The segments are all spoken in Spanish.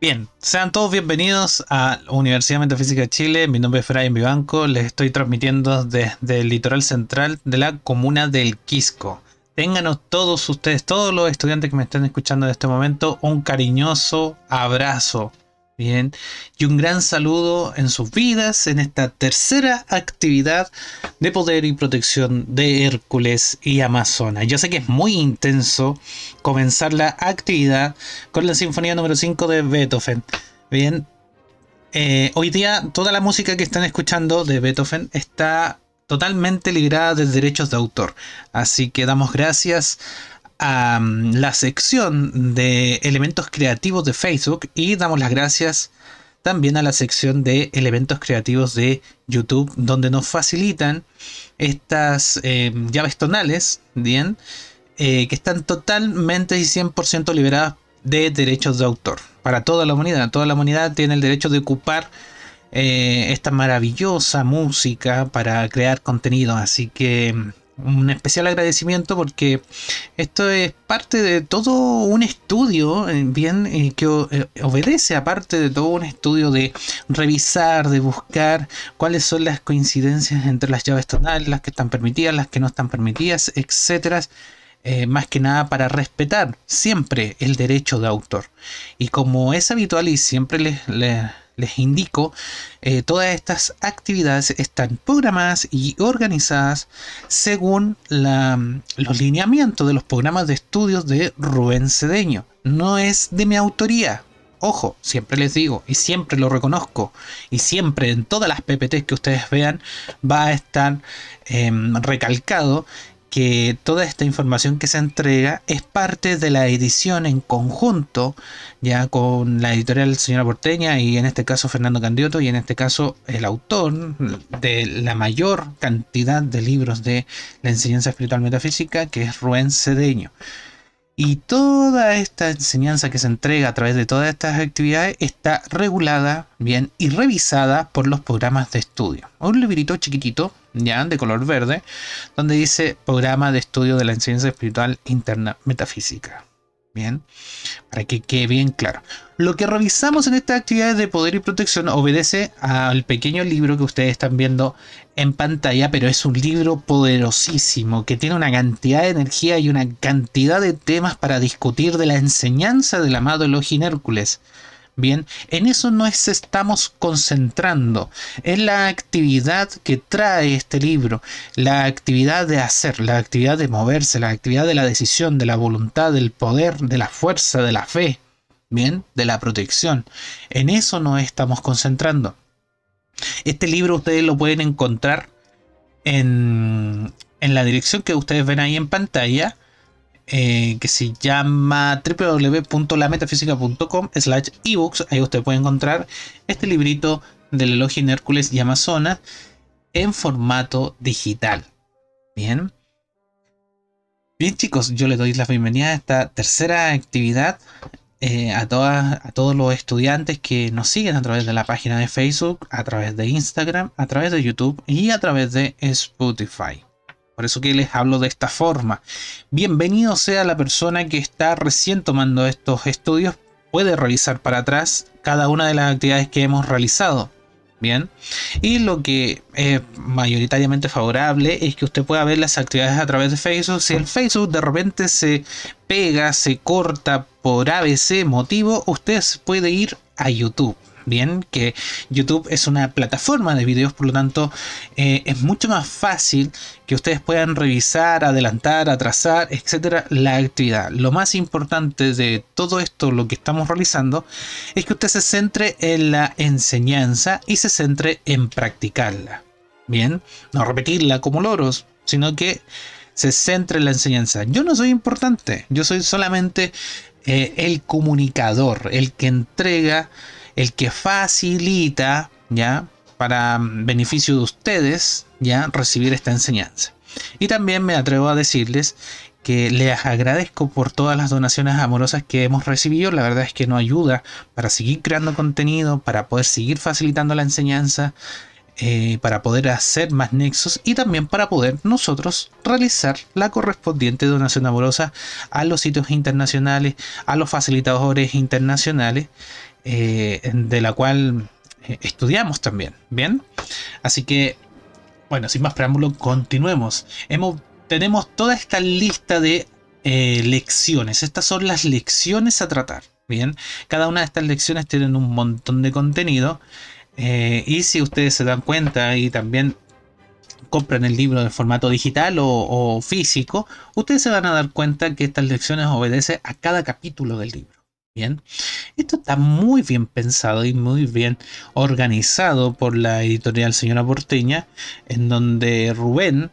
Bien, sean todos bienvenidos a Universidad Metafísica de Chile. Mi nombre es Brian Vivanco. Les estoy transmitiendo desde el litoral central de la comuna del Quisco. Ténganos todos ustedes, todos los estudiantes que me están escuchando en este momento, un cariñoso abrazo. Bien, y un gran saludo en sus vidas en esta tercera actividad de poder y protección de Hércules y Amazonas. Yo sé que es muy intenso comenzar la actividad con la Sinfonía número 5 de Beethoven. Bien, eh, hoy día toda la música que están escuchando de Beethoven está totalmente librada de derechos de autor. Así que damos gracias a la sección de elementos creativos de Facebook y damos las gracias también a la sección de elementos creativos de YouTube donde nos facilitan estas eh, llaves tonales, bien, eh, que están totalmente y 100% liberadas de derechos de autor para toda la humanidad. Toda la humanidad tiene el derecho de ocupar eh, esta maravillosa música para crear contenido. Así que un especial agradecimiento porque esto es parte de todo un estudio, eh, bien, eh, que eh, obedece aparte de todo un estudio de revisar, de buscar cuáles son las coincidencias entre las llaves tonales, las que están permitidas, las que no están permitidas, etcétera. más que nada para respetar siempre el derecho de autor. Y como es habitual y siempre les, les indico, eh, todas estas actividades están programadas y organizadas según los lineamientos de los programas de estudios de Rubén Cedeño. No es de mi autoría. Ojo, siempre les digo y siempre lo reconozco y siempre en todas las PPTs que ustedes vean va a estar em, recalcado que toda esta información que se entrega es parte de la edición en conjunto, ya con la editorial Señora Porteña y en este caso Fernando Candioto y en este caso el autor de la mayor cantidad de libros de la enseñanza espiritual metafísica, que es Rubén Cedeño. Y toda esta enseñanza que se entrega a través de todas estas actividades está regulada bien y revisada por los programas de estudio. Un librito chiquitito, ya de color verde, donde dice programa de estudio de la enseñanza espiritual interna metafísica. Bien, para que quede bien claro. Lo que revisamos en estas actividades de poder y protección obedece al pequeño libro que ustedes están viendo en pantalla, pero es un libro poderosísimo que tiene una cantidad de energía y una cantidad de temas para discutir de la enseñanza del amado Elohim Hércules. Bien, en eso nos estamos concentrando, en la actividad que trae este libro, la actividad de hacer, la actividad de moverse, la actividad de la decisión, de la voluntad, del poder, de la fuerza, de la fe, bien, de la protección. En eso nos estamos concentrando. Este libro ustedes lo pueden encontrar en, en la dirección que ustedes ven ahí en pantalla eh, que se llama www.lametafísica.com slash ebooks. Ahí usted puede encontrar este librito del elogio en Hércules y Amazonas en formato digital. Bien. Bien chicos, yo les doy la bienvenida a esta tercera actividad eh, a, todas, a todos los estudiantes que nos siguen a través de la página de Facebook, a través de Instagram, a través de YouTube y a través de Spotify. Por eso que les hablo de esta forma. Bienvenido sea la persona que está recién tomando estos estudios. Puede revisar para atrás cada una de las actividades que hemos realizado. Bien. Y lo que es mayoritariamente favorable es que usted pueda ver las actividades a través de Facebook. Si el Facebook de repente se pega, se corta por ABC motivo, usted puede ir a YouTube bien que YouTube es una plataforma de videos, por lo tanto eh, es mucho más fácil que ustedes puedan revisar, adelantar, atrasar, etcétera, la actividad. Lo más importante de todo esto, lo que estamos realizando, es que usted se centre en la enseñanza y se centre en practicarla. Bien, no repetirla como loros, sino que se centre en la enseñanza. Yo no soy importante, yo soy solamente eh, el comunicador, el que entrega el que facilita, ¿ya? Para beneficio de ustedes, ¿ya? Recibir esta enseñanza. Y también me atrevo a decirles que les agradezco por todas las donaciones amorosas que hemos recibido. La verdad es que nos ayuda para seguir creando contenido, para poder seguir facilitando la enseñanza, eh, para poder hacer más nexos y también para poder nosotros realizar la correspondiente donación amorosa a los sitios internacionales, a los facilitadores internacionales eh, de la cual eh, estudiamos también. Bien, así que, bueno, sin más preámbulo, continuemos. Hemos, tenemos toda esta lista de eh, lecciones. Estas son las lecciones a tratar. Bien, cada una de estas lecciones tienen un montón de contenido. y si ustedes se dan cuenta y también compran el libro de formato digital o, o, físico, ustedes se van a dar cuenta que estas lecciones obedecen a cada capítulo del libro. Bien, esto está muy bien pensado y muy bien organizado por la editorial Señora Porteña, en donde Rubén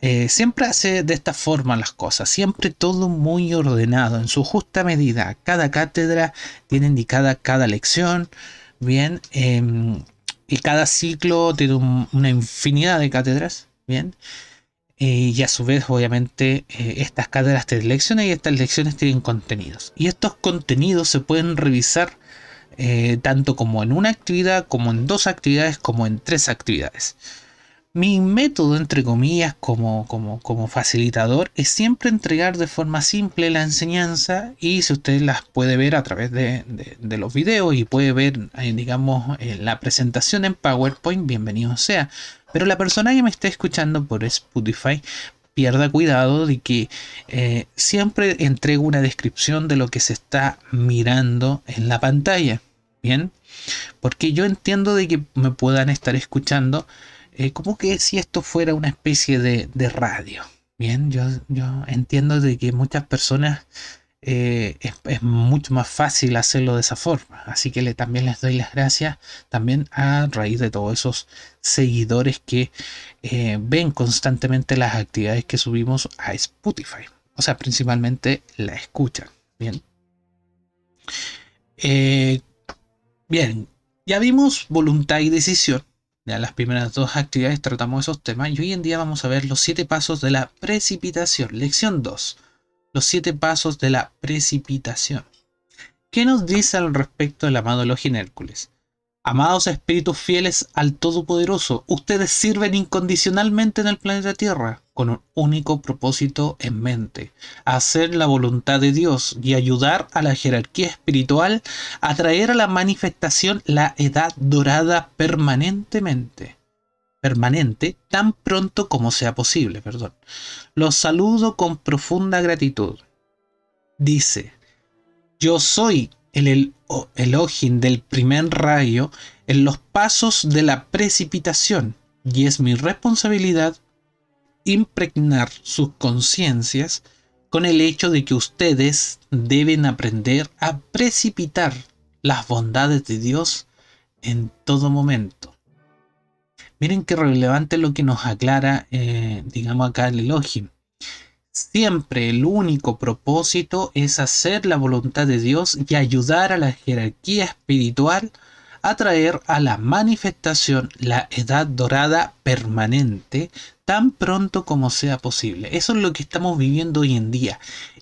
eh, siempre hace de esta forma las cosas, siempre todo muy ordenado, en su justa medida. Cada cátedra tiene indicada cada lección, bien, em, y cada ciclo tiene una infinidad de cátedras, bien. Eh, y a su vez, obviamente, eh, estas cátedras tienen lecciones y estas lecciones tienen contenidos. Y estos contenidos se pueden revisar eh, tanto como en una actividad, como en dos actividades, como en tres actividades. Mi método, entre comillas, como, como, como facilitador, es siempre entregar de forma simple la enseñanza y si usted las puede ver a través de, de los videos y puede ver, digamos, la presentación en PowerPoint, bienvenido sea pero la persona que me esté escuchando por Spotify pierda cuidado de que eh, siempre entrego una descripción de lo que se está mirando en la pantalla. Bien, porque yo entiendo de que me puedan estar escuchando eh, como que si esto fuera una especie de, de radio. Bien, yo, yo entiendo de que muchas personas eh, es, mucho más fácil hacerlo de esa forma. Así que le, también les doy las gracias también a raíz de todos esos seguidores que eh, ven constantemente las actividades que subimos a Spotify. O sea, principalmente la escuchan. Bien. Eh, bien, ya vimos voluntad y decisión. Ya las primeras dos actividades tratamos esos temas y hoy en día vamos a ver los siete pasos de la precipitación. Lección 2 los siete pasos de la precipitación. ¿Qué nos dice al respecto el amado Elohim Hércules? Amados espíritus fieles al Todopoderoso, ustedes sirven incondicionalmente en el planeta Tierra con un único propósito en mente, hacer la voluntad de Dios y ayudar a la jerarquía espiritual a traer a la manifestación la edad dorada permanentemente permanente tan pronto como sea posible, perdón. Los saludo con profunda gratitud. Dice, yo soy el Elohim del primer rayo en los pasos de la precipitación y es mi responsabilidad impregnar sus conciencias con el hecho de que ustedes deben aprender a precipitar las bondades de Dios en todo momento. Miren qué relevante lo que nos aclara, eh, digamos acá el Elohim. Siempre el único propósito es hacer la voluntad de Dios y ayudar a la jerarquía espiritual a traer a la manifestación la edad dorada permanente tan pronto como sea posible. Eso es lo que estamos viviendo hoy en día.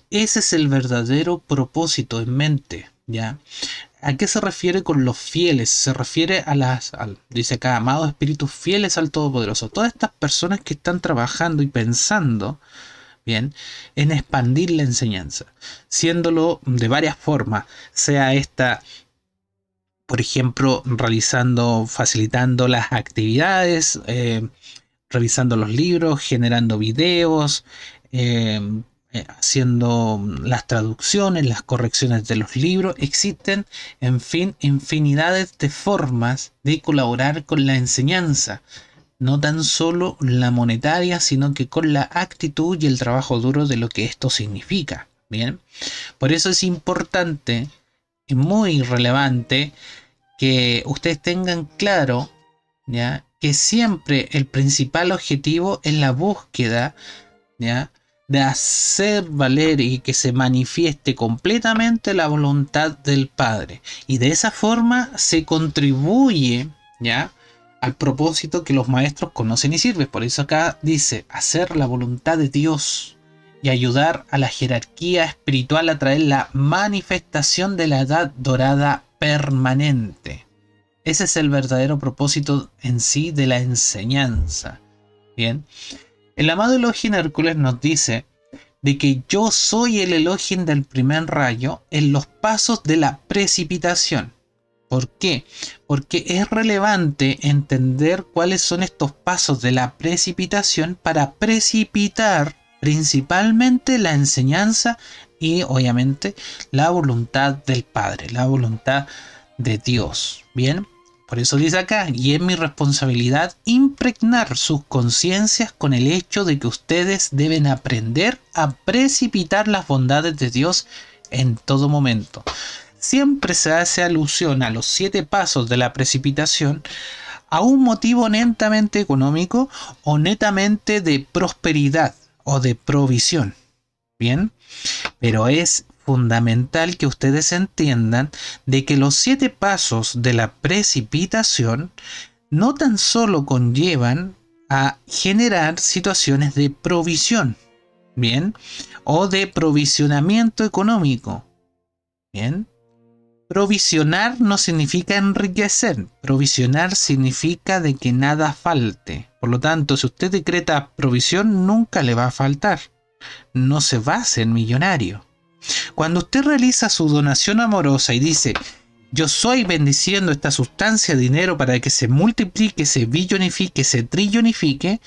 Ese es el verdadero propósito en mente. ¿ya? ¿A qué se refiere con los fieles? Se refiere a las, dice acá, amados espíritus fieles al Todopoderoso. Todas estas personas que están trabajando y pensando, bien, en expandir la enseñanza, siéndolo de varias formas, sea esta por ejemplo, realizando, facilitando las actividades, eh, revisando los libros, generando videos, eh, eh, haciendo las traducciones, las correcciones de los libros. Existen, en fin, infinidades de formas de colaborar con la enseñanza. No tan solo la monetaria, sino que con la actitud y el trabajo duro de lo que esto significa. Bien, por eso es importante y muy relevante que ustedes tengan claro ¿ya? que siempre el principal objetivo es la búsqueda ¿ya? de hacer valer y que se manifieste completamente la voluntad del Padre. Y de esa forma se contribuye, ¿ya? Al propósito que los maestros conocen y sirven. Por eso acá dice, hacer la voluntad de Dios y ayudar a la jerarquía espiritual a traer la manifestación de la edad dorada permanente. Ese es el verdadero propósito en sí de la enseñanza. Bien, el amado Elohim Hércules nos dice de que yo soy el Elohim del primer rayo en los pasos de la precipitación. ¿Por qué? Porque es relevante entender cuáles son estos pasos de la precipitación para precipitar principalmente la enseñanza y obviamente la voluntad del Padre, la voluntad de Dios. Bien, por eso dice acá, y es mi responsabilidad impregnar sus conciencias con el hecho de que ustedes deben aprender a precipitar las bondades de Dios en todo momento. Siempre se hace alusión a los siete pasos de la precipitación a un motivo netamente económico o netamente de prosperidad o de provisión. Bien, pero es fundamental que ustedes entiendan de que los siete pasos de la precipitación no tan solo conllevan a generar situaciones de provisión, ¿bien? O de provisionamiento económico, ¿bien? Provisionar no significa enriquecer, provisionar significa de que nada falte. Por lo tanto, si usted decreta provisión, nunca le va a faltar. No se va a hacer millonario. Cuando usted realiza su donación amorosa y dice, yo soy bendiciendo esta sustancia dinero para que se multiplique, se billonifique, se trillonifique,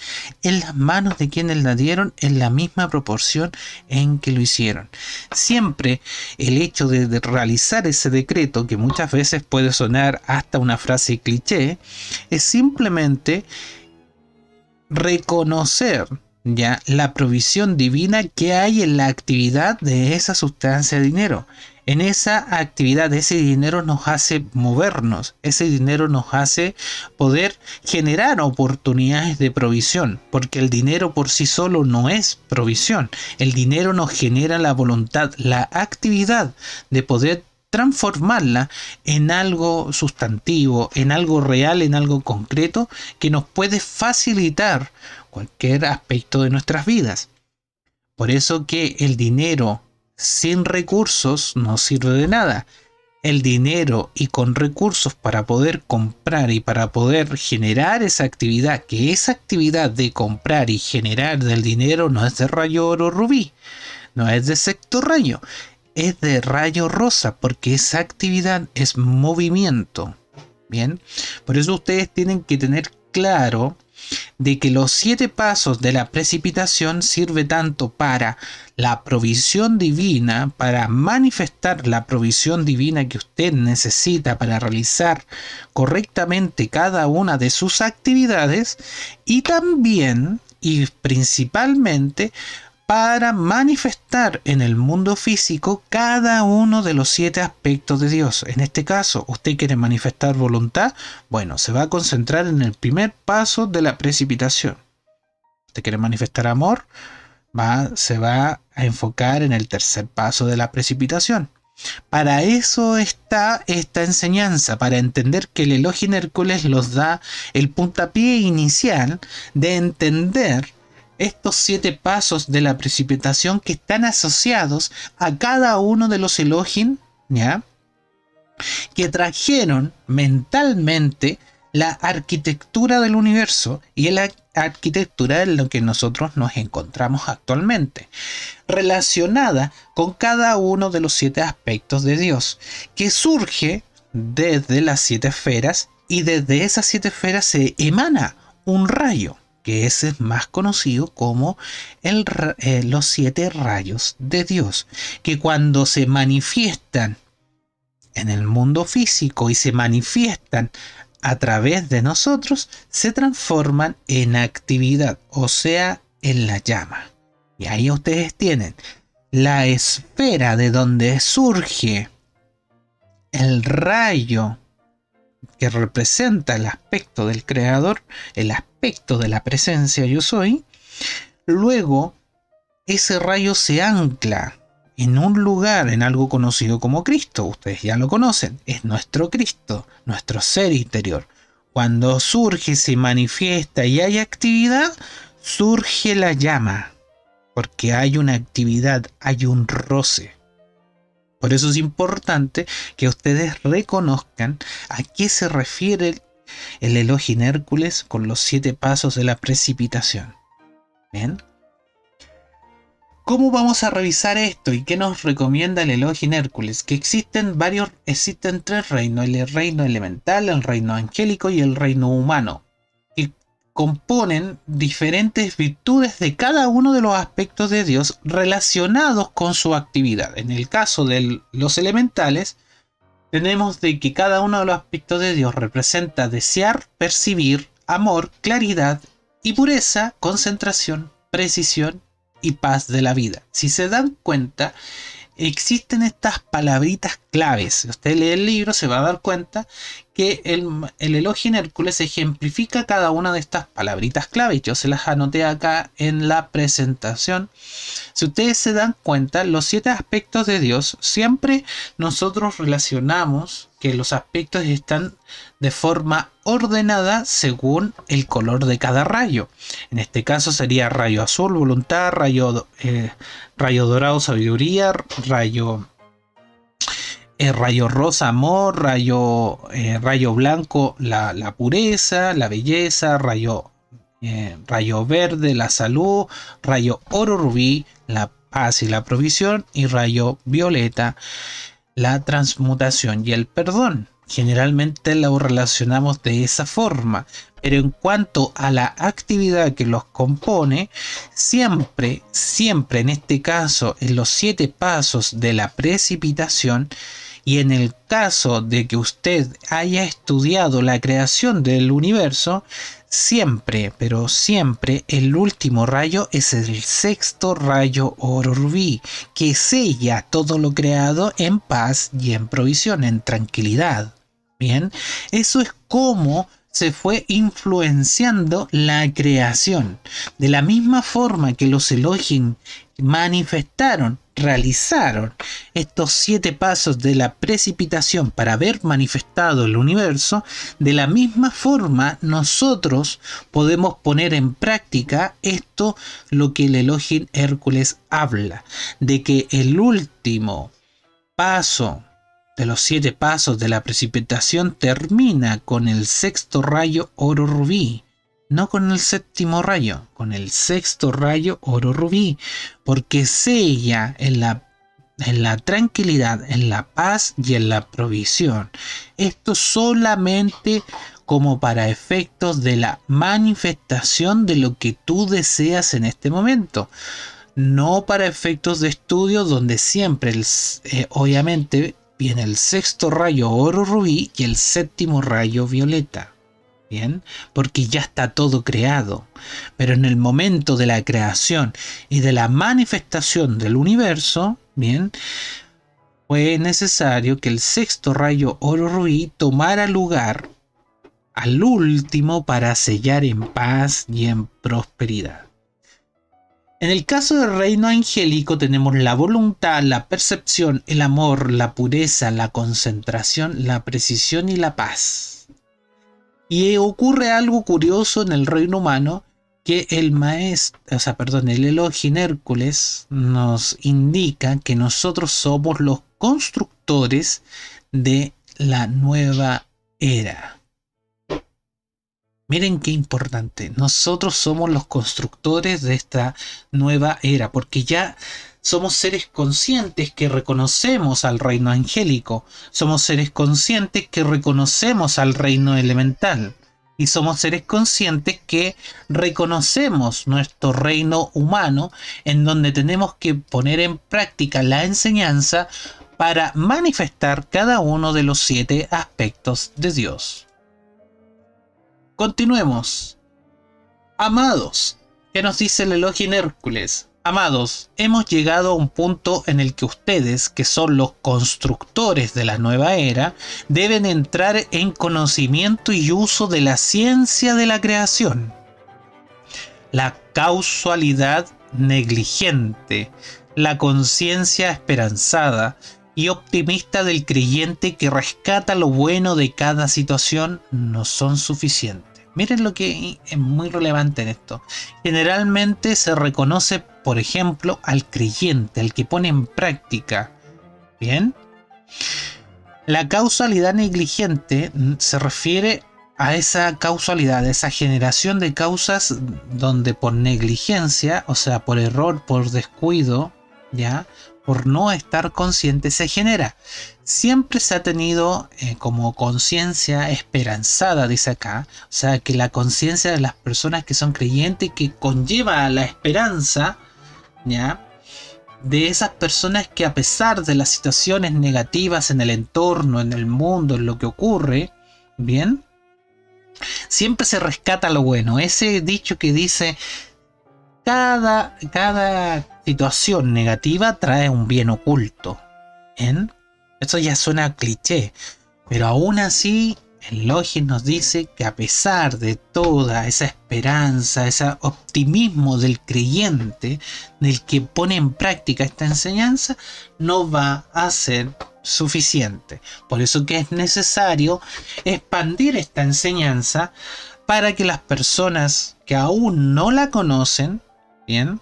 en las manos de quienes la dieron en la misma proporción en que lo hicieron. Siempre el hecho de, realizar ese decreto, que muchas veces puede sonar hasta una frase cliché, es simplemente reconocer ya la provisión divina que hay en la actividad de esa sustancia de dinero. En esa actividad ese dinero nos hace movernos, ese dinero nos hace poder generar oportunidades de provisión, porque el dinero por sí solo no es provisión, el dinero nos genera la voluntad, la actividad de poder transformarla en algo sustantivo, en algo real, en algo concreto que nos puede facilitar cualquier aspecto de nuestras vidas. Por eso que el dinero sin recursos no sirve de nada. El dinero y con recursos para poder comprar y para poder generar esa actividad, que esa actividad de comprar y generar del dinero no es de rayo oro rubí, no es de sector rayo, es de rayo rosa, porque esa actividad es movimiento. Bien, por eso ustedes tienen que tener claro de que los siete pasos de la precipitación sirve tanto para la provisión divina, para manifestar la provisión divina que usted necesita para realizar correctamente cada una de sus actividades y también y principalmente para manifestar en el mundo físico cada uno de los siete aspectos de Dios. En este caso, usted quiere manifestar voluntad, bueno, se va a concentrar en el primer paso de la precipitación. Usted quiere manifestar amor, va, se va a enfocar en el tercer paso de la precipitación. Para eso está esta enseñanza, para entender que el elogio Hércules los da el puntapié inicial de entender estos siete pasos de la precipitación que están asociados a cada uno de los Elohim, ¿ya? que trajeron mentalmente la arquitectura del universo y la arquitectura en lo que nosotros nos encontramos actualmente, relacionada con cada uno de los siete aspectos de Dios, que surge desde las siete esferas y desde esas siete esferas se emana un rayo, que ese es más conocido como el, eh, los siete rayos de Dios, que cuando se manifiestan en el mundo físico y se manifiestan a través de nosotros, se transforman en actividad, o sea, en la llama. Y ahí ustedes tienen la esfera de donde surge el rayo que representa el aspecto del creador, el aspecto de la presencia yo soy, luego ese rayo se ancla en un lugar, en algo conocido como Cristo. Ustedes ya lo conocen, es nuestro Cristo, nuestro ser interior. Cuando surge, se manifiesta y hay actividad, surge la llama, porque hay una actividad, hay un roce. Por eso es importante que ustedes reconozcan a qué se refiere el elogio en Hércules con los siete pasos de la precipitación. ¿Bien? ¿Cómo vamos a revisar esto y qué nos recomienda el elogio en Hércules? Que existen varios, existen tres reinos, el reino elemental, el reino angélico y el reino humano, componen diferentes virtudes de cada uno de los aspectos de Dios relacionados con su actividad. En el caso de los elementales, tenemos de que cada uno de los aspectos de Dios representa desear, percibir, amor, claridad y pureza, concentración, precisión y paz de la vida. Si se dan cuenta, existen estas palabritas claves. Si usted lee el libro, se va a dar cuenta que el, el elogio en Hércules ejemplifica cada una de estas palabritas claves. Yo se las anoté acá en la presentación. Si ustedes se dan cuenta, los siete aspectos de Dios, siempre nosotros relacionamos que los aspectos están de forma ordenada según el color de cada rayo. En este caso sería rayo azul, voluntad, rayo, eh, rayo dorado, sabiduría, rayo, eh, rayo rosa, amor, rayo, eh, rayo blanco, la, la, pureza, la belleza, rayo, rayo verde, la salud, rayo oro rubí, la paz y la provisión, y rayo violeta, la transmutación y el perdón. Generalmente lo relacionamos de esa forma, pero en cuanto a la actividad que los compone, siempre, siempre en este caso, en los siete pasos de la precipitación, y en el caso de que usted haya estudiado la creación del universo, siempre, pero siempre el último rayo es el sexto rayo rubí, que sella todo lo creado en paz y en provisión, en tranquilidad. Bien, eso es como se fue influenciando la creación. De la misma forma que los Elohim manifestaron, realizaron estos siete pasos de la precipitación para haber manifestado el universo, de la misma forma nosotros podemos poner en práctica esto, lo que el Elohim Hércules habla, de que el último paso de los siete pasos de la precipitación termina con el sexto rayo oro rubí, no con el séptimo rayo, con el sexto rayo oro rubí, porque sella en la, en la tranquilidad, en la paz y en la provisión. Esto solamente como para efectos de la manifestación de lo que tú deseas en este momento. No para efectos de estudio donde siempre, eh, obviamente, viene el sexto rayo oro rubí y el séptimo rayo violeta. Bien, porque ya está todo creado. Pero en el momento de la creación y de la manifestación del universo, bien, fue necesario que el sexto rayo oro rubí tomara lugar al último para sellar en paz y en prosperidad. En el caso del reino angélico tenemos la voluntad, la percepción, el amor, la pureza, la concentración, la precisión y la paz. Y ocurre algo curioso en el reino humano que el maestro, o sea, perdón, el Elohim Hércules nos indica que nosotros somos los constructores de la nueva era. Miren qué importante. Nosotros somos los constructores de esta nueva era, porque ya somos seres conscientes que reconocemos al reino angélico, somos seres conscientes que reconocemos al reino elemental y somos seres conscientes que reconocemos nuestro reino humano en donde tenemos que poner en práctica la enseñanza para manifestar cada uno de los siete aspectos de Dios. Continuemos. Amados, ¿qué nos dice el elogio en Hércules? Amados, hemos llegado a un punto en el que ustedes, que son los constructores de la nueva era, deben entrar en conocimiento y uso de la ciencia de la creación. La causalidad negligente, la conciencia esperanzada y optimista del creyente que rescata lo bueno de cada situación no son suficientes. Miren lo que es muy relevante en esto. Generalmente se reconoce, por ejemplo, al creyente, al que pone en práctica. Bien. La causalidad negligente se refiere a esa causalidad, a esa generación de causas donde por negligencia, o sea, por error, por descuido, ya, por no estar consciente se genera. Siempre se ha tenido eh, como conciencia esperanzada, dice acá, o sea, que la conciencia de las personas que son creyentes, que conlleva la esperanza, ¿ya? De esas personas que a pesar de las situaciones negativas en el entorno, en el mundo, en lo que ocurre, ¿bien? Siempre se rescata lo bueno. Ese dicho que dice, cada, cada situación negativa trae un bien oculto. ¿En? Esto ya suena cliché, pero aún así el Logis nos dice que a pesar de toda esa esperanza, ese optimismo del creyente, del que pone en práctica esta enseñanza, no va a ser suficiente. Por eso que es necesario expandir esta enseñanza para que las personas que aún no la conocen Bien.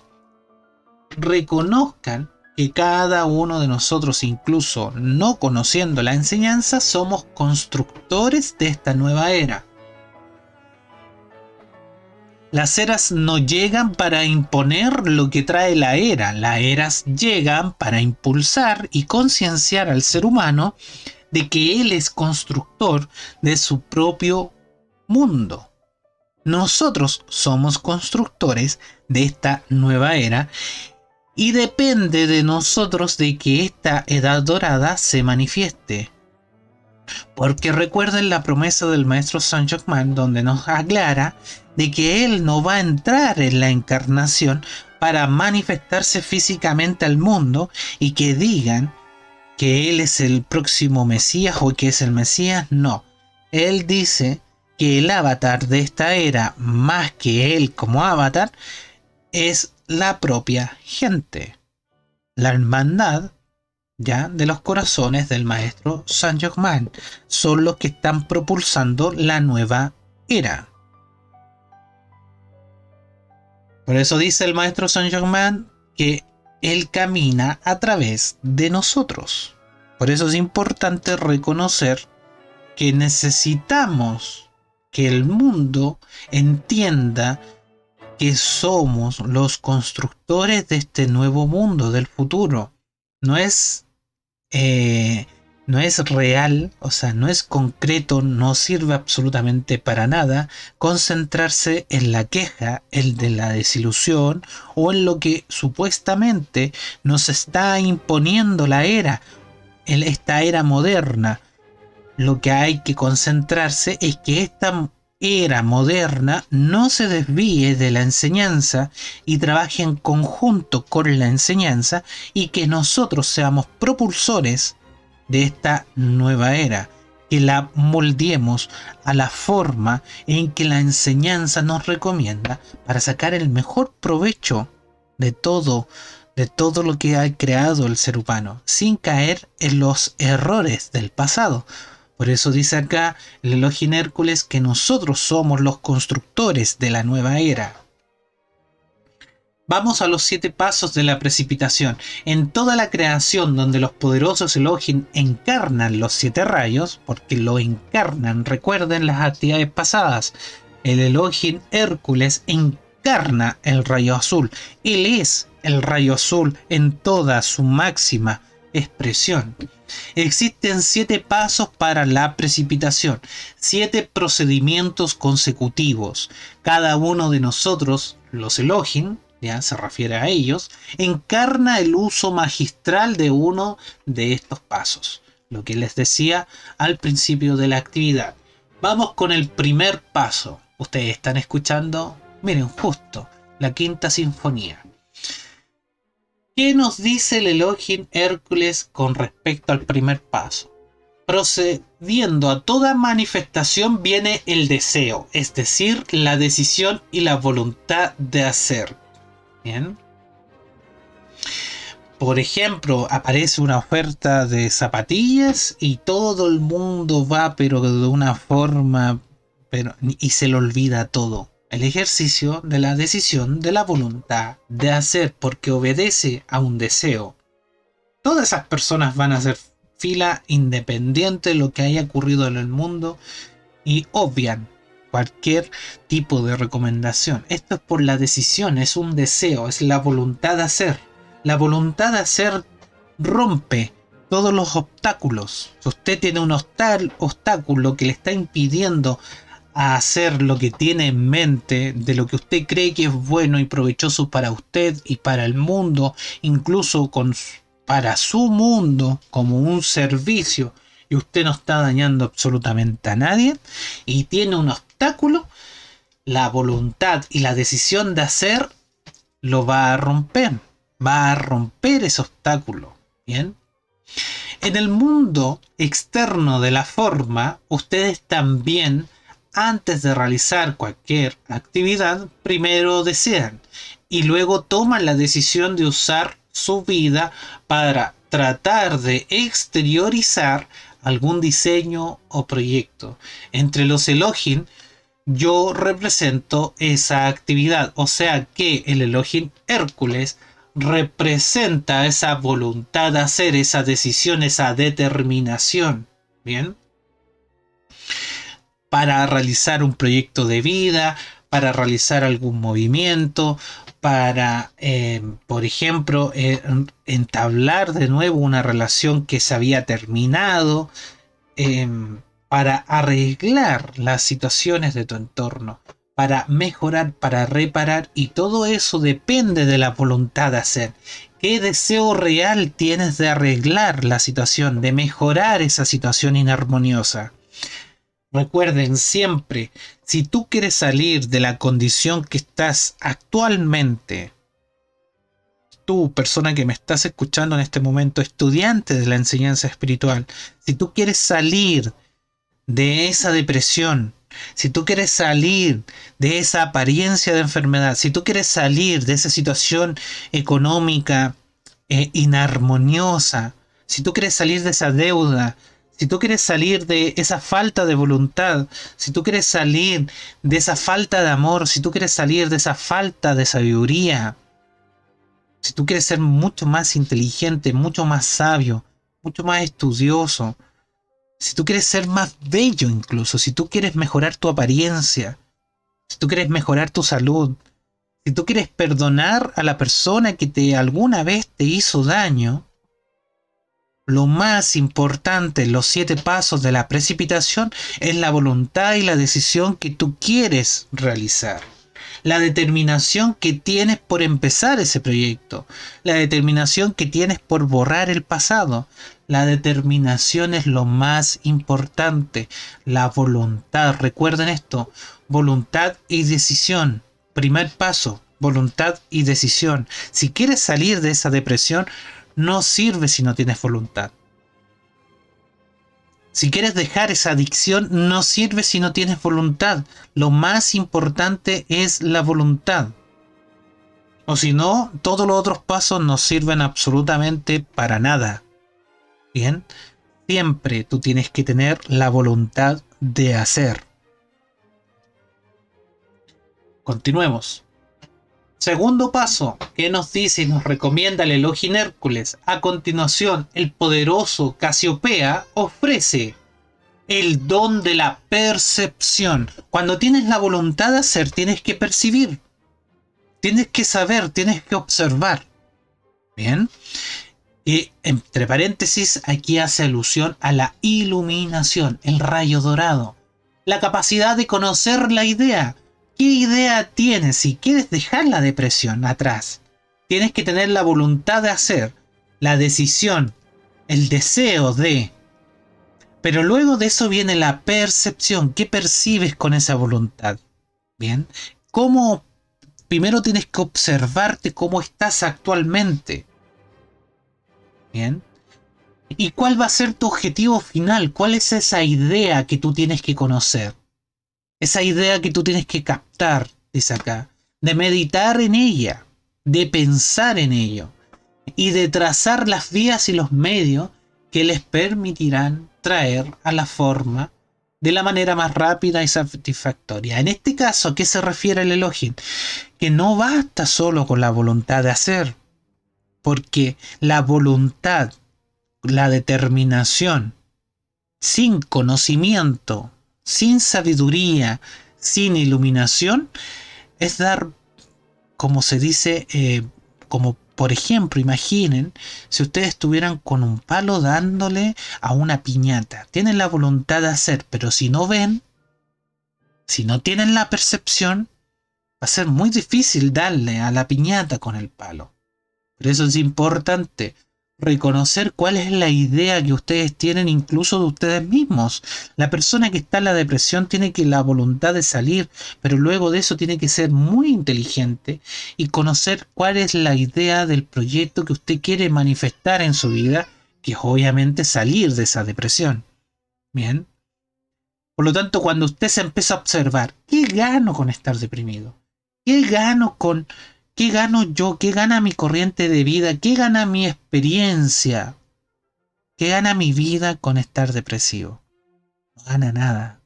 Reconozcan que cada uno de nosotros, incluso no conociendo la enseñanza, somos constructores de esta nueva era. Las eras no llegan para imponer lo que trae la era, las eras llegan para impulsar y concienciar al ser humano de que él es constructor de su propio mundo. Nosotros somos constructores de esta nueva era y depende de nosotros de que esta edad dorada se manifieste. Porque recuerden la promesa del maestro Saint Germain donde nos aclara de que él no va a entrar en la encarnación para manifestarse físicamente al mundo y que digan que él es el próximo Mesías o que es el Mesías, no. Él dice que el avatar de esta era, más que él como avatar, es la propia gente. La hermandad ya de los corazones del maestro Saint Germain son los que están propulsando la nueva era. Por eso dice el maestro Saint Germain que él camina a través de nosotros. Por eso es importante reconocer que necesitamos que el mundo entienda que somos los constructores de este nuevo mundo del futuro. No es, eh, no es real, o sea, no es concreto, no sirve absolutamente para nada concentrarse en la queja, el de la desilusión o en lo que supuestamente nos está imponiendo la era, esta era moderna, lo que hay que concentrarse es que esta era moderna no se desvíe de la enseñanza y trabaje en conjunto con la enseñanza y que nosotros seamos propulsores de esta nueva era, que la moldeemos a la forma en que la enseñanza nos recomienda para sacar el mejor provecho de todo de todo lo que ha creado el ser humano, sin caer en los errores del pasado, por eso dice acá el elogio en Hércules que nosotros somos los constructores de la nueva era. Vamos a los siete pasos de la precipitación. En toda la creación donde los poderosos Elohim encarnan los siete rayos, porque lo encarnan, recuerden las actividades pasadas. El Elohim Hércules encarna el rayo azul. Él es el rayo azul en toda su máxima expresión. Existen siete pasos para la precipitación, siete procedimientos consecutivos. Cada uno de nosotros, los Elohim, ya se refiere a ellos, encarna el uso magistral de uno de estos pasos. Lo que les decía al principio de la actividad. Vamos con el primer paso. Ustedes están escuchando, miren, justo la quinta sinfonía. ¿Qué nos dice el Elohim Hércules con respecto al primer paso? Procediendo a toda manifestación viene el deseo, es decir, la decisión y la voluntad de hacer. Bien. Por ejemplo, aparece una oferta de zapatillas y todo el mundo va, pero de una forma, pero y se le olvida todo el ejercicio de la decisión de la voluntad de hacer porque obedece a un deseo. Todas esas personas van a hacer fila independiente de lo que haya ocurrido en el mundo y obvian cualquier tipo de recomendación. Esto es por la decisión, es un deseo, es la voluntad de hacer. La voluntad de hacer rompe todos los obstáculos. Si usted tiene un obstáculo que le está impidiendo a hacer lo que tiene en mente, de lo que usted cree que es bueno y provechoso para usted y para el mundo, incluso con, para su mundo como un servicio, y usted no está dañando absolutamente a nadie, y tiene un obstáculo, la voluntad y la decisión de hacer lo va a romper, va a romper ese obstáculo, ¿bien? En el mundo externo de la forma, ustedes también antes de realizar cualquier actividad, primero desean y luego toman la decisión de usar su vida para tratar de exteriorizar algún diseño o proyecto. Entre los Elohim, yo represento esa actividad, o sea que el Elohim Hércules representa esa voluntad de hacer esa decisión, esa determinación. Bien para realizar un proyecto de vida, para realizar algún movimiento, para, eh, por ejemplo, eh, entablar de nuevo una relación que se había terminado, em, para arreglar las situaciones de tu entorno, para mejorar, para reparar, y todo eso depende de la voluntad de hacer. ¿Qué deseo real tienes de arreglar la situación, de mejorar esa situación inarmoniosa? Recuerden siempre, si tú quieres salir de la condición que estás actualmente, tú, persona que me estás escuchando en este momento, estudiante de la enseñanza espiritual, si tú quieres salir de esa depresión, si tú quieres salir de esa apariencia de enfermedad, si tú quieres salir de esa situación económica eh, inarmoniosa, si tú quieres salir de esa deuda, si tú quieres salir de esa falta de voluntad, si tú quieres salir de esa falta de amor, si tú quieres salir de esa falta de sabiduría, si tú quieres ser mucho más inteligente, mucho más sabio, mucho más estudioso, si tú quieres ser más bello incluso, si tú quieres mejorar tu apariencia, si tú quieres mejorar tu salud, si tú quieres perdonar a la persona que te alguna vez te hizo daño, lo más importante, los siete pasos de la precipitación, es la voluntad y la decisión que tú quieres realizar. La determinación que tienes por empezar ese proyecto. La determinación que tienes por borrar el pasado. La determinación es lo más importante. La voluntad. Recuerden esto. Voluntad y decisión. Primer paso. Voluntad y decisión. Si quieres salir de esa depresión, no sirve si no tienes voluntad. Si quieres dejar esa adicción, no sirve si no tienes voluntad. Lo más importante es la voluntad. O si no, todos los otros pasos no sirven absolutamente para nada. Bien, siempre tú tienes que tener la voluntad de hacer. Continuemos. Segundo paso, que nos dice y nos recomienda el Elohim Hércules. A continuación, el poderoso Casiopea ofrece el don de la percepción. Cuando tienes la voluntad de hacer, tienes que percibir. Tienes que saber, tienes que observar. Bien. Y entre paréntesis, aquí hace alusión a la iluminación, el rayo dorado. La capacidad de conocer la idea. ¿Qué idea tienes si quieres dejar la depresión atrás? Tienes que tener la voluntad de hacer, la decisión, el deseo de. Pero luego de eso viene la percepción. ¿Qué percibes con esa voluntad? Bien. ¿Cómo primero tienes que observarte cómo estás actualmente. Bien. ¿Y cuál va a ser tu objetivo final? ¿Cuál es esa idea que tú tienes que conocer? Esa idea que tú tienes que captar, dice acá. De meditar en ella, de pensar en ello y de trazar las vías y los medios que les permitirán traer a la forma de la manera más rápida y satisfactoria. En este caso, ¿a qué se refiere el Elohim? Que no basta solo con la voluntad de hacer, porque la voluntad, la determinación, sin conocimiento, sin sabiduría, sin iluminación, es dar, como se dice, eh, como por ejemplo, imaginen si ustedes estuvieran con un palo dándole a una piñata. Tienen la voluntad de hacer, pero si no ven, si no tienen la percepción, va a ser muy difícil darle a la piñata con el palo. Por eso es importante reconocer cuál es la idea que ustedes tienen incluso de ustedes mismos. La persona que está en la depresión tiene que la voluntad de salir, pero luego de eso tiene que ser muy inteligente y conocer cuál es la idea del proyecto que usted quiere manifestar en su vida, que es obviamente salir de esa depresión. Bien. Por lo tanto, cuando usted se empieza a observar, ¿qué gano con estar deprimido? ¿Qué gano con ¿Qué gano yo? ¿Qué gana mi corriente de vida? ¿Qué gana mi experiencia? ¿Qué gana mi vida con estar depresivo? No gana nada.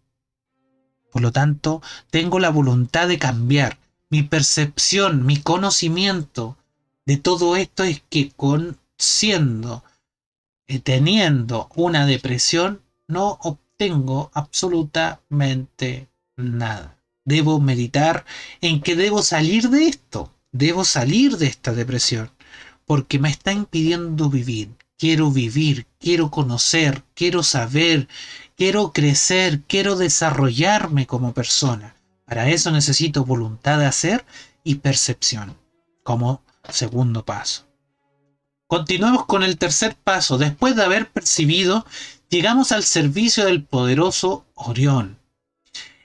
Por lo tanto, tengo la voluntad de cambiar. Mi percepción, mi conocimiento de todo esto es que con siendo, eh, teniendo una depresión, no obtengo absolutamente nada. Debo meditar en que debo salir de esto Debo salir de esta depresión porque me está impidiendo vivir. Quiero vivir, quiero conocer, quiero saber, quiero crecer, quiero desarrollarme como persona. Para eso necesito voluntad de hacer y percepción como segundo paso. Continuemos con el tercer paso. Después de haber percibido, llegamos al servicio del poderoso Orión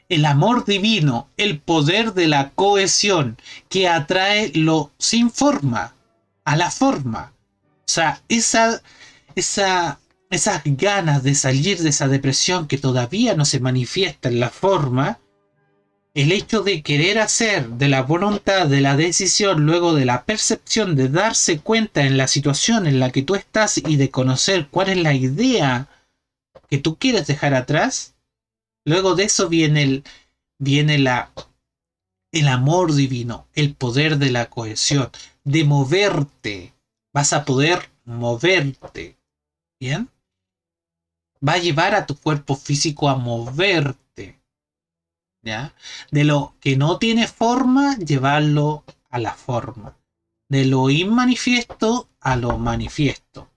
el amor divino, el poder de la cohesión que atrae lo sin forma a la forma. O sea, esa, esa, esas ganas de salir de esa depresión que todavía no se manifiesta en la forma, el hecho de querer hacer, de la voluntad, de la decisión, luego de la percepción, de darse cuenta en la situación en la que tú estás y de conocer cuál es la idea que tú quieres dejar atrás, Luego de eso viene el, viene la, el amor divino, el poder de la cohesión, de moverte. Vas a poder moverte. ¿Bien? Va a llevar a tu cuerpo físico a moverte. ¿Ya? De lo que no tiene forma, llevarlo a la forma. De lo inmanifiesto a lo manifiesto.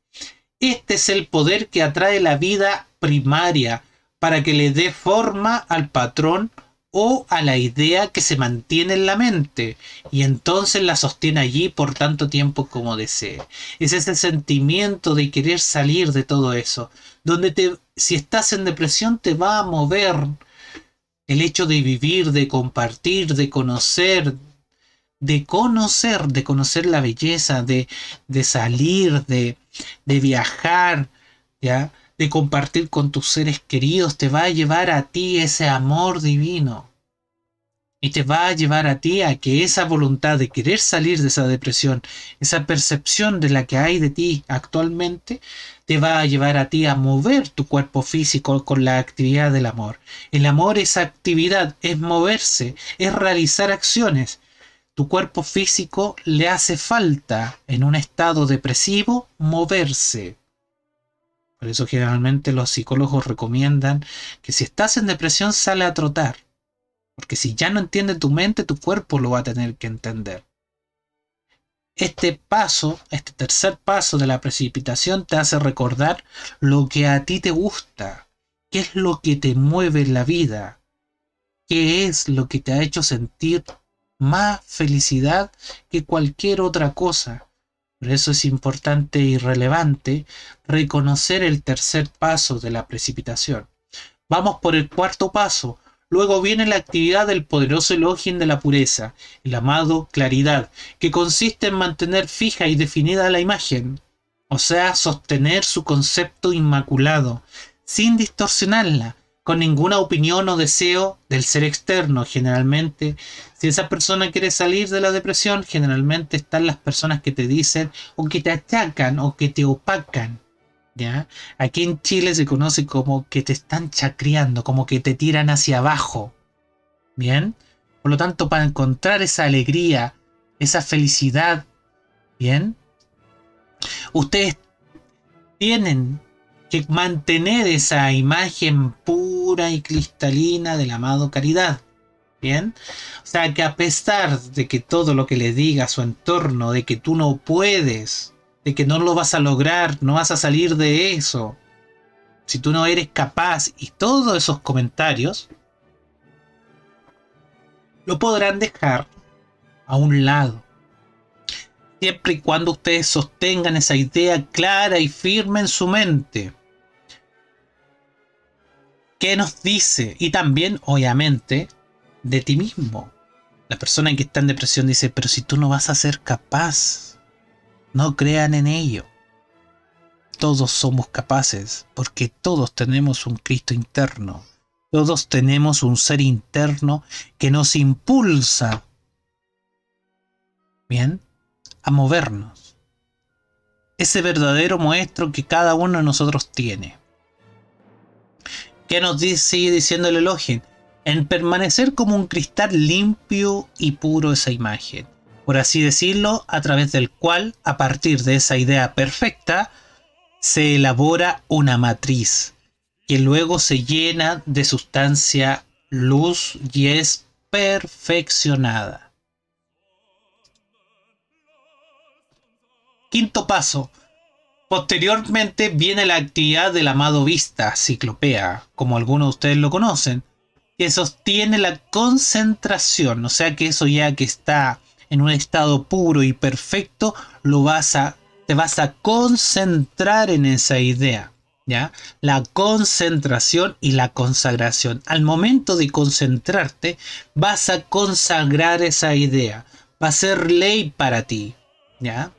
Este es el poder que atrae la vida primaria, para que le dé forma al patrón o a la idea que se mantiene en la mente y entonces la sostiene allí por tanto tiempo como desee. Es ese sentimiento de querer salir de todo eso, donde te, si estás en depresión te va a mover el hecho de vivir, de compartir, de conocer, de conocer, de conocer la belleza, de, de salir, de, de viajar, ¿ya? De compartir con tus seres queridos, te va a llevar a ti ese amor divino. Y te va a llevar a ti a que esa voluntad de querer salir de esa depresión, esa percepción de la que hay de ti actualmente, te va a llevar a ti a mover tu cuerpo físico con la actividad del amor. El amor es actividad, es moverse, es realizar acciones. tu cuerpo físico le hace falta en un estado depresivo moverse. Por eso generalmente los psicólogos recomiendan que si estás en depresión sale a trotar. Porque si ya no entiende tu mente, tu cuerpo lo va a tener que entender. Este paso, este tercer paso de la precipitación te hace recordar lo que a ti te gusta, qué es lo que te mueve en la vida, qué es lo que te ha hecho sentir más felicidad que cualquier otra cosa. Por eso es importante y relevante reconocer el tercer paso de la precipitación. Vamos por el cuarto paso. Luego viene la actividad del poderoso elogio de la pureza, el amado claridad, que consiste en mantener fija y definida la imagen, o sea, sostener su concepto inmaculado, sin distorsionarla, con ninguna opinión o deseo del ser externo. Generalmente, si esa persona quiere salir de la depresión, generalmente están las personas que te dicen o que te achacan o que te opacan. ¿Ya? Aquí en Chile se conoce como que te están chacreando, como que te tiran hacia abajo. ¿Bien? Por lo tanto, para encontrar esa alegría, esa felicidad, ¿bien? Ustedes tienen que mantener esa imagen pura y cristalina del amado caridad. Bien, o sea que a pesar de que todo lo que le diga a su entorno, de que tú no puedes, de que no lo vas a lograr, no vas a salir de eso, si tú no eres capaz y todos esos comentarios, lo podrán dejar a un lado. Siempre y cuando ustedes sostengan esa idea clara y firme en su mente. ¿Qué nos dice? Y también, obviamente, de ti mismo. La persona que está en depresión dice, pero si tú no vas a ser capaz, no crean en ello. Todos somos capaces, porque todos tenemos un Cristo interno. Todos tenemos un ser interno que nos impulsa, bien, a movernos. Ese verdadero maestro que cada uno de nosotros tiene. ¿Qué nos sigue diciendo el elogio? En permanecer como un cristal limpio y puro esa imagen, por así decirlo, a través del cual, a partir de esa idea perfecta, se elabora una matriz, que luego se llena de sustancia luz y es perfeccionada. Quinto paso, Posteriormente viene la actividad del amado Vista, Ciclopea, como algunos de ustedes lo conocen, que sostiene la concentración, o sea que eso ya que está en un estado puro y perfecto, lo vas a, te vas a concentrar en esa idea. ¿Ya? La concentración y la consagración. Al momento de concentrarte, vas a consagrar esa idea. Va a ser ley para ti. ¿Ya?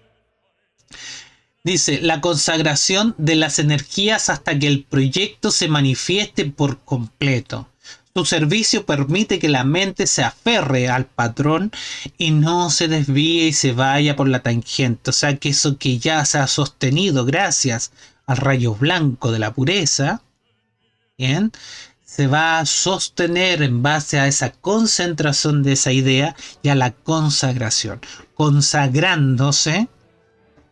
Dice, la consagración de las energías hasta que el proyecto se manifieste por completo. Su servicio permite que la mente se aferre al patrón y no se desvíe y se vaya por la tangente. O sea que eso que ya se ha sostenido gracias al rayo blanco de la pureza, ¿bien? se va a sostener en base a esa concentración de esa idea y a la consagración. Consagrándose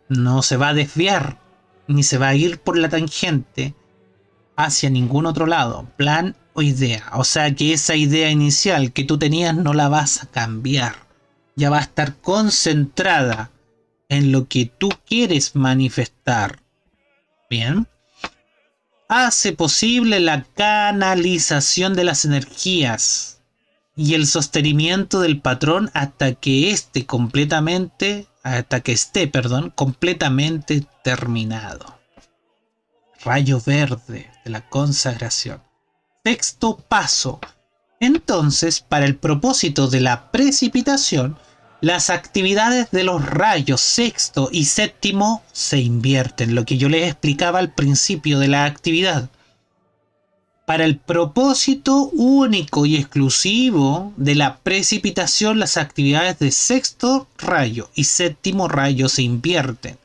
no se va a desviar ni se va a ir por la tangente hacia ningún otro lado, plan o idea. O sea que esa idea inicial que tú tenías no la vas a cambiar. Ya va a estar concentrada en lo que tú quieres manifestar. Bien. Hace posible la canalización de las energías y el sostenimiento del patrón hasta que éste completamente hasta que esté, perdón, completamente terminado. Rayo verde de la consagración. Sexto paso. Entonces, para el propósito de la precipitación, las actividades de los rayos sexto y séptimo se invierten, lo que yo les explicaba al principio de la actividad para el propósito único y exclusivo de la precipitación, las actividades de sexto rayo y séptimo rayo se invierten.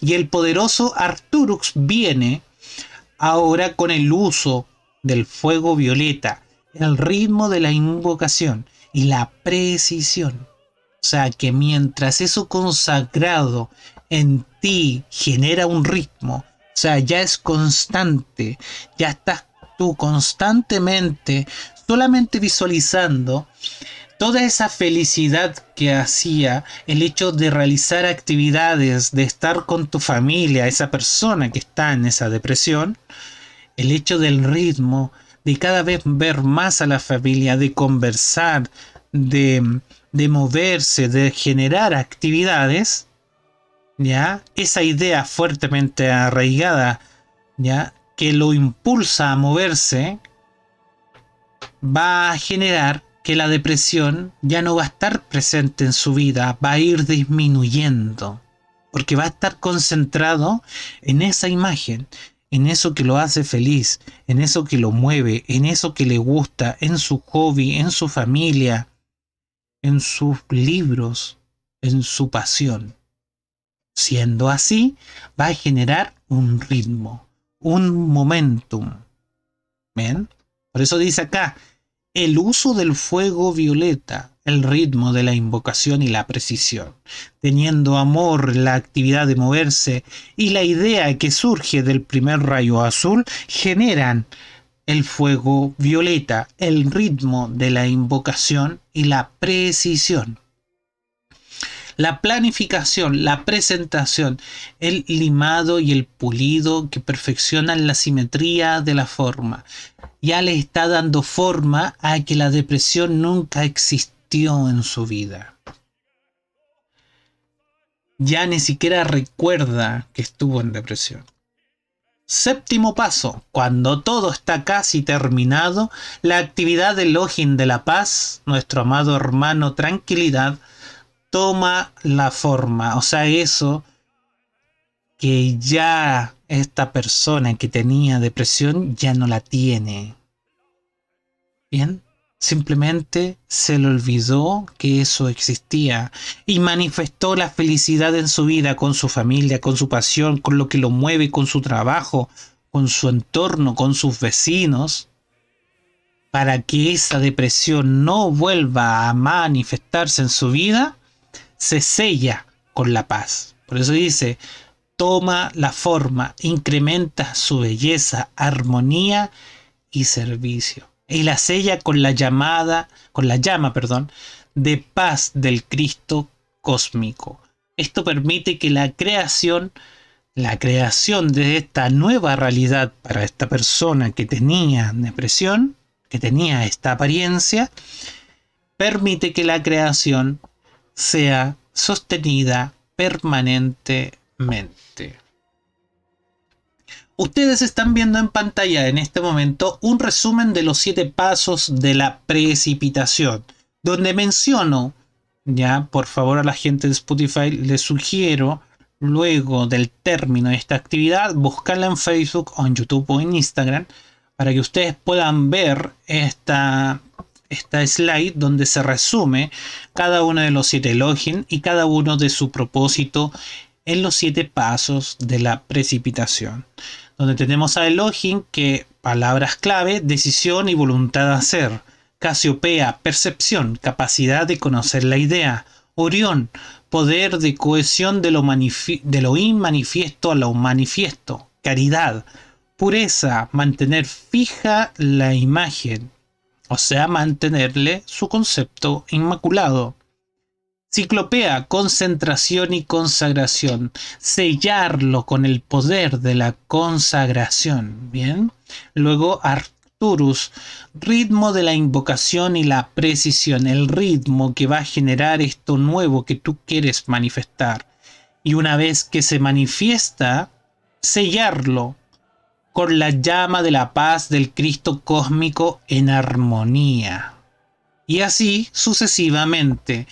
Y el poderoso Arturux viene ahora con el uso del fuego violeta, el ritmo de la invocación y la precisión. O sea, que mientras eso consagrado en ti genera un ritmo, o sea, ya es constante, ya estás tú constantemente solamente visualizando toda esa felicidad que hacía el hecho de realizar actividades, de estar con tu familia, esa persona que está en esa depresión, el hecho del ritmo, de cada vez ver más a la familia, de conversar, de, de moverse, de generar actividades, ¿ya? Esa idea fuertemente arraigada, ¿ya? Que lo impulsa a moverse, va a generar que la depresión ya no va a estar presente en su vida, va a ir disminuyendo, porque va a estar concentrado en esa imagen, en eso que lo hace feliz, en eso que lo mueve, en eso que le gusta, en su hobby, en su familia, en sus libros, en su pasión. Siendo así, va a generar un ritmo, un momentum. ¿Ven? Por eso dice acá, el uso del fuego violeta, el ritmo de la invocación y la precisión, teniendo amor la actividad de moverse y la idea que surge del primer rayo azul, generan el fuego violeta, el ritmo de la invocación y la precisión. La planificación, la presentación, el limado y el pulido que perfeccionan la simetría de la forma, ya le está dando forma a que la depresión nunca existió en su vida. Ya ni siquiera recuerda que estuvo en depresión. Séptimo paso. Cuando todo está casi terminado, la actividad del Login de la Paz, nuestro amado hermano Tranquilidad, toma la forma. O sea, eso que ya esta persona que tenía depresión ya no la tiene. Bien, simplemente se le olvidó que eso existía y manifestó la felicidad en su vida con su familia, con su pasión, con lo que lo mueve, con su trabajo, con su entorno, con sus vecinos, para que esa depresión no vuelva a manifestarse en su vida, se sella con la paz. Por eso dice, toma la forma, incrementa su belleza, armonía y servicio. Y la sella con la llamada, con la llama, perdón, de paz del Cristo cósmico. Esto permite que la creación, la creación de esta nueva realidad para esta persona que tenía depresión, que tenía esta apariencia, permite que la creación sea sostenida permanentemente. Ustedes están viendo en pantalla en este momento un resumen de los siete pasos de la precipitación, donde menciono, ya por favor a la gente de Spotify les sugiero, luego del término de esta actividad, buscarla en Facebook o en YouTube o en Instagram, para que ustedes puedan ver esta, esta slide donde se resume cada uno de los siete login y cada uno de su propósito en los siete pasos de la precipitación donde tenemos a Elohim que palabras clave, decisión y voluntad de hacer. Casiopea, percepción, capacidad de conocer la idea. Orión, poder de cohesión de lo inmanifiesto a lo manifiesto. Caridad, pureza, mantener fija la imagen, o sea, mantenerle su concepto inmaculado. Ciclopea, concentración y consagración. Sellarlo con el poder de la consagración. Bien. Luego Arcturus, ritmo de la invocación y la precisión. El ritmo que va a generar esto nuevo que tú quieres manifestar. Y una vez que se manifiesta, sellarlo con la llama de la paz del Cristo cósmico en armonía. Y así sucesivamente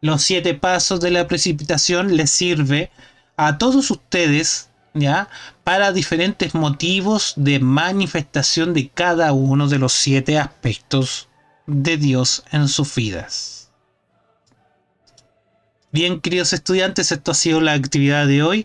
los siete pasos de la precipitación les sirve a todos ustedes, ¿ya? Para diferentes motivos de manifestación de cada uno de los siete aspectos de Dios en sus vidas. Bien, queridos estudiantes, esto ha sido la actividad de hoy.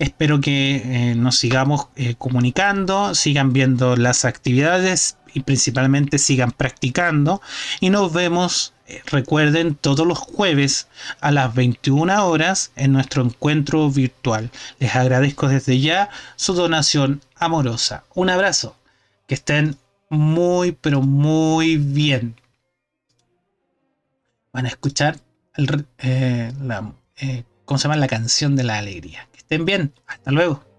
Espero que eh, nos sigamos eh, comunicando, sigan viendo las actividades y principalmente sigan practicando. Y nos vemos, eh, recuerden, todos los jueves a las 21 horas en nuestro encuentro virtual. Les agradezco desde ya su donación amorosa. Un abrazo. Que estén muy, pero muy bien. Van a escuchar ¿cómo se llama? La canción de la alegría. Estén bien. Hasta luego.